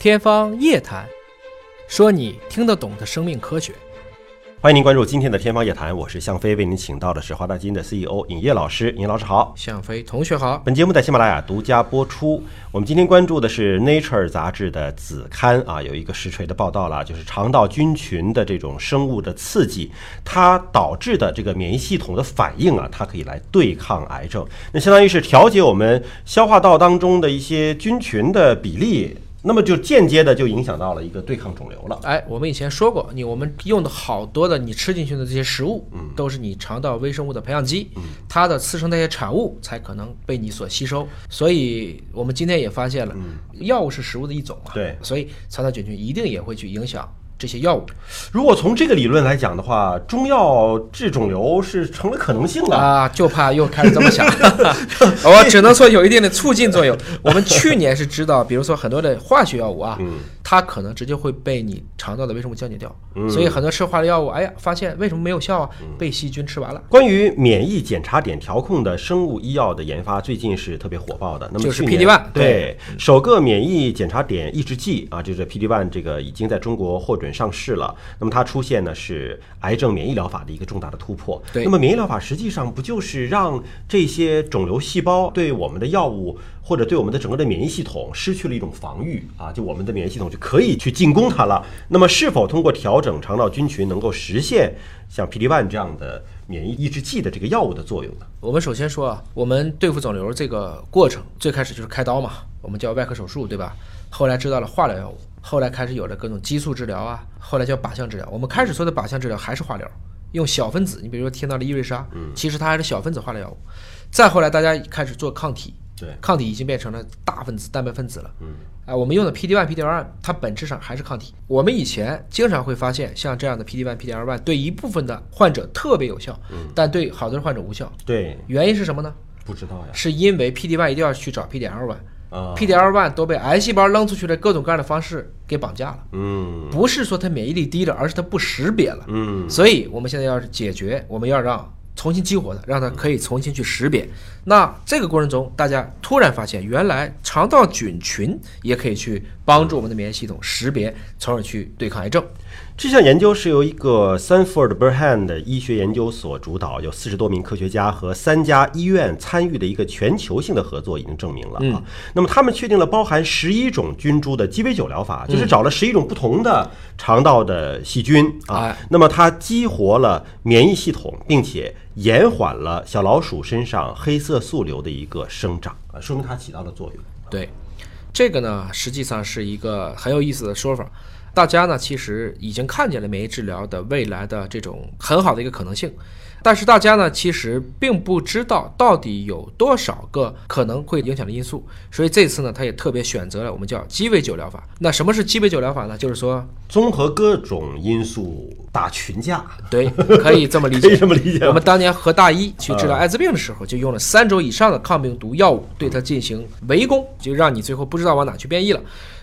天方夜谭，说你听得懂的生命科学。欢迎您关注今天的《天方夜谭》，我是向飞，为您请到的是华大基因的 CEO 尹烨老师。尹老师好，向飞同学好。本节目在喜马拉雅独家播出。我们今天关注的是《Nature》杂志的子刊啊，有一个实锤的报道了，就是肠道菌群的这种生物的刺激，它导致的这个免疫系统的反应啊，它可以来对抗癌症。那相当于是调节我们消化道当中的一些菌群的比例。那么就间接的就影响到了一个对抗肿瘤了。哎，我们以前说过，你我们用的好多的你吃进去的这些食物，嗯，都是你肠道微生物的培养基，嗯，它的次生代谢产物才可能被你所吸收。所以我们今天也发现了，嗯药物是食物的一种嘛，对，所以肠道菌群一定也会去影响。这些药物，如果从这个理论来讲的话，中药治肿瘤是成了可能性了啊！就怕又开始这么想，我 只能说有一定的促进作用。我们去年是知道，比如说很多的化学药物啊，它可能直接会被你肠道的微生物降解掉，所以很多吃化疗药物，哎呀，发现为什么没有效啊？被细菌吃完了。关于免疫检查点调控的生物医药的研发，最近是特别火爆的。那么就是 PD-1 对首个免疫检查点抑制剂啊，就是 PD-1 这个已经在中国获准。上市了，那么它出现呢是癌症免疫疗法的一个重大的突破。对，那么免疫疗法实际上不就是让这些肿瘤细胞对我们的药物或者对我们的整个的免疫系统失去了一种防御啊？就我们的免疫系统就可以去进攻它了。那么是否通过调整肠道菌群能够实现像 PD-1 这样的免疫抑制剂的这个药物的作用呢？我们首先说啊，我们对付肿瘤这个过程最开始就是开刀嘛，我们叫外科手术，对吧？后来知道了化疗药物。后来开始有了各种激素治疗啊，后来叫靶向治疗。我们开始说的靶向治疗还是化疗，用小分子。你比如说听到了伊瑞莎，嗯，其实它还是小分子化疗药物。再后来大家开始做抗体，对，抗体已经变成了大分子蛋白分子了，嗯，啊，我们用的 PD-1、PD-L1，它本质上还是抗体。我们以前经常会发现，像这样的 PD-1、PD-L1 对一部分的患者特别有效，嗯，但对好多人患者无效。对，原因是什么呢？不知道呀。是因为 PD-1 一定要去找 PD-L1。PD-L1 都被癌细胞扔出去的各种各样的方式给绑架了。嗯，不是说它免疫力低了，而是它不识别了。嗯，所以我们现在要是解决，我们要让重新激活它，让它可以重新去识别。那这个过程中，大家突然发现，原来肠道菌群也可以去帮助我们的免疫系统识别，从而去对抗癌症。这项研究是由一个 Sanford Burhan 的医学研究所主导，有四十多名科学家和三家医院参与的一个全球性的合作，已经证明了啊。那么他们确定了包含十一种菌株的鸡尾酒疗法，就是找了十一种不同的肠道的细菌啊。那么它激活了免疫系统，并且延缓了小老鼠身上黑色素瘤的一个生长啊，说明它起到了作用。对，这个呢，实际上是一个很有意思的说法。大家呢，其实已经看见了免疫治疗的未来的这种很好的一个可能性。但是大家呢，其实并不知道到底有多少个可能会影响的因素，所以这次呢，他也特别选择了我们叫鸡尾酒疗法。那什么是鸡尾酒疗法呢？就是说综合各种因素打群架。对，可以这么理解。可以这么理解。我们当年和大一去治疗艾滋病的时候，就用了三周以上的抗病毒药物对它进行围攻，就让你最后不知道往哪去变异了。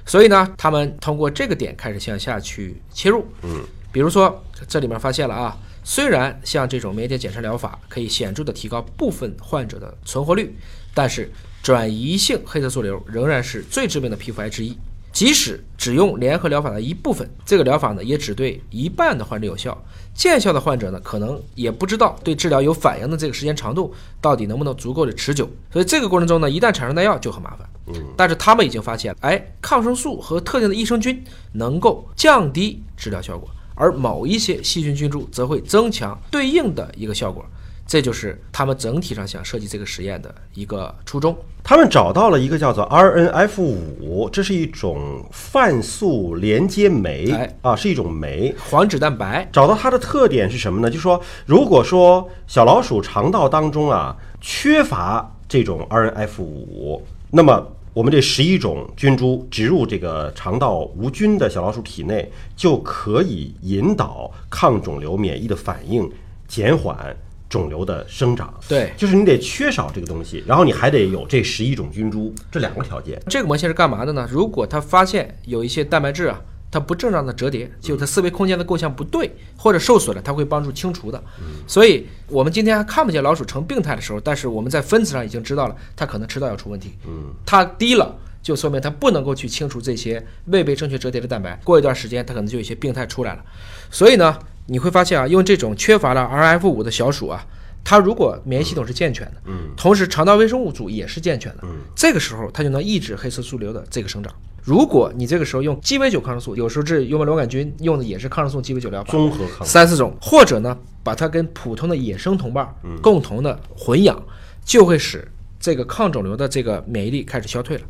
所以呢，他们通过这个点开始向下去切入。嗯，比如说这里面发现了啊。虽然像这种免疫检查疗法可以显著的提高部分患者的存活率，但是转移性黑色素瘤仍然是最致命的皮肤癌之一。即使只用联合疗法的一部分，这个疗法呢也只对一半的患者有效，见效的患者呢可能也不知道对治疗有反应的这个时间长度到底能不能足够的持久。所以这个过程中呢，一旦产生耐药就很麻烦。嗯，但是他们已经发现，哎，抗生素和特定的益生菌能够降低治疗效果。而某一些细菌菌株则会增强对应的一个效果，这就是他们整体上想设计这个实验的一个初衷。他们找到了一个叫做 RNF 五，这是一种泛素连接酶啊，是一种酶黄脂蛋白。找到它的特点是什么呢？就是说，如果说小老鼠肠道当中啊缺乏这种 RNF 五，那么我们这十一种菌株植入这个肠道无菌的小老鼠体内，就可以引导抗肿瘤免疫的反应，减缓肿瘤的生长。对，就是你得缺少这个东西，然后你还得有这十一种菌株，这两个条件。这个模型是干嘛的呢？如果他发现有一些蛋白质啊。它不正常的折叠，就它思维空间的构象不对或者受损了，它会帮助清除的。所以，我们今天还看不见老鼠成病态的时候，但是我们在分子上已经知道了，它可能迟早要出问题。嗯，它低了就说明它不能够去清除这些未被正确折叠的蛋白。过一段时间，它可能就有一些病态出来了。所以呢，你会发现啊，用这种缺乏了 RF 五的小鼠啊，它如果免疫系统是健全的，嗯，同时肠道微生物组也是健全的，嗯，这个时候它就能抑制黑色素瘤的这个生长。如果你这个时候用鸡尾酒抗生素，有时候这幽门螺杆菌用的也是抗生素鸡尾酒疗法，综合抗三四种，或者呢，把它跟普通的野生同伴共同的混养，就会使这个抗肿瘤的这个免疫力开始消退了。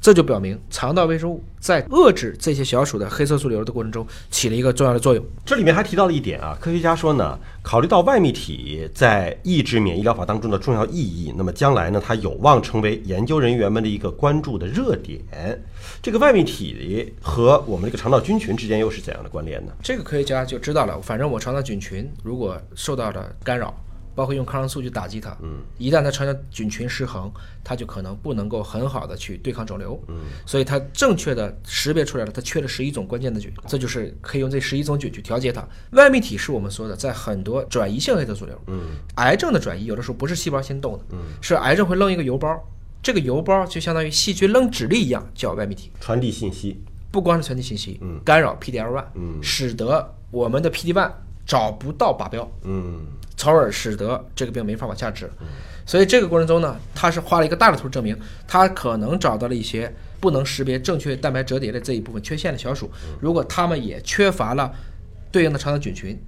这就表明肠道微生物在遏制这些小鼠的黑色素瘤的过程中起了一个重要的作用。这里面还提到了一点啊，科学家说呢，考虑到外泌体在抑制免疫疗法当中的重要意义，那么将来呢，它有望成为研究人员们的一个关注的热点。这个外泌体和我们这个肠道菌群之间又是怎样的关联呢？这个科学家就知道了，反正我肠道菌群如果受到了干扰。包括用抗生素去打击它，嗯，一旦它肠道菌群失衡，它就可能不能够很好的去对抗肿瘤，嗯，所以它正确的识别出来了，它缺了十一种关键的菌，这就是可以用这十一种菌去调节它。外泌体是我们说的，在很多转移性黑色素瘤，嗯，癌症的转移有的时候不是细胞先动的，嗯，是癌症会扔一个邮包，这个邮包就相当于细菌扔指令一样，叫外泌体，传递信息，不光是传递信息，嗯，干扰 PDL1，嗯，使得我们的 PD1 找不到靶标，嗯。从而使得这个病没法往下治，所以这个过程中呢，他是画了一个大的图证明，他可能找到了一些不能识别正确蛋白折叠的这一部分缺陷的小鼠，如果他们也缺乏了对应的肠道菌群，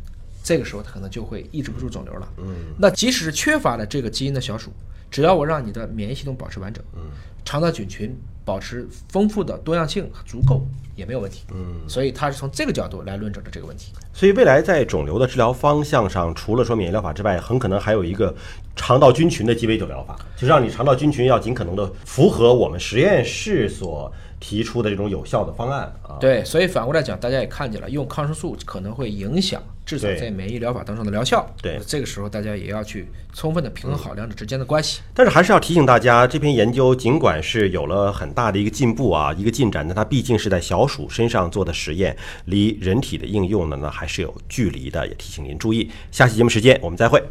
这个时候它可能就会抑制不住肿瘤了。嗯，那即使是缺乏了这个基因的小鼠，只要我让你的免疫系统保持完整，嗯，肠道菌群保持丰富的多样性足够。也没有问题，嗯，所以他是从这个角度来论证的这个问题。所以未来在肿瘤的治疗方向上，除了说免疫疗法之外，很可能还有一个肠道菌群的鸡尾酒疗法，就让你肠道菌群要尽可能的符合我们实验室所提出的这种有效的方案啊。对，所以反过来讲，大家也看见了，用抗生素可能会影响。至少在免疫疗法当中的疗效，对这个时候大家也要去充分的平衡好两者之间的关系。但是还是要提醒大家，这篇研究尽管是有了很大的一个进步啊，一个进展，但它毕竟是在小鼠身上做的实验，离人体的应用呢呢还是有距离的，也提醒您注意。下期节目时间我们再会。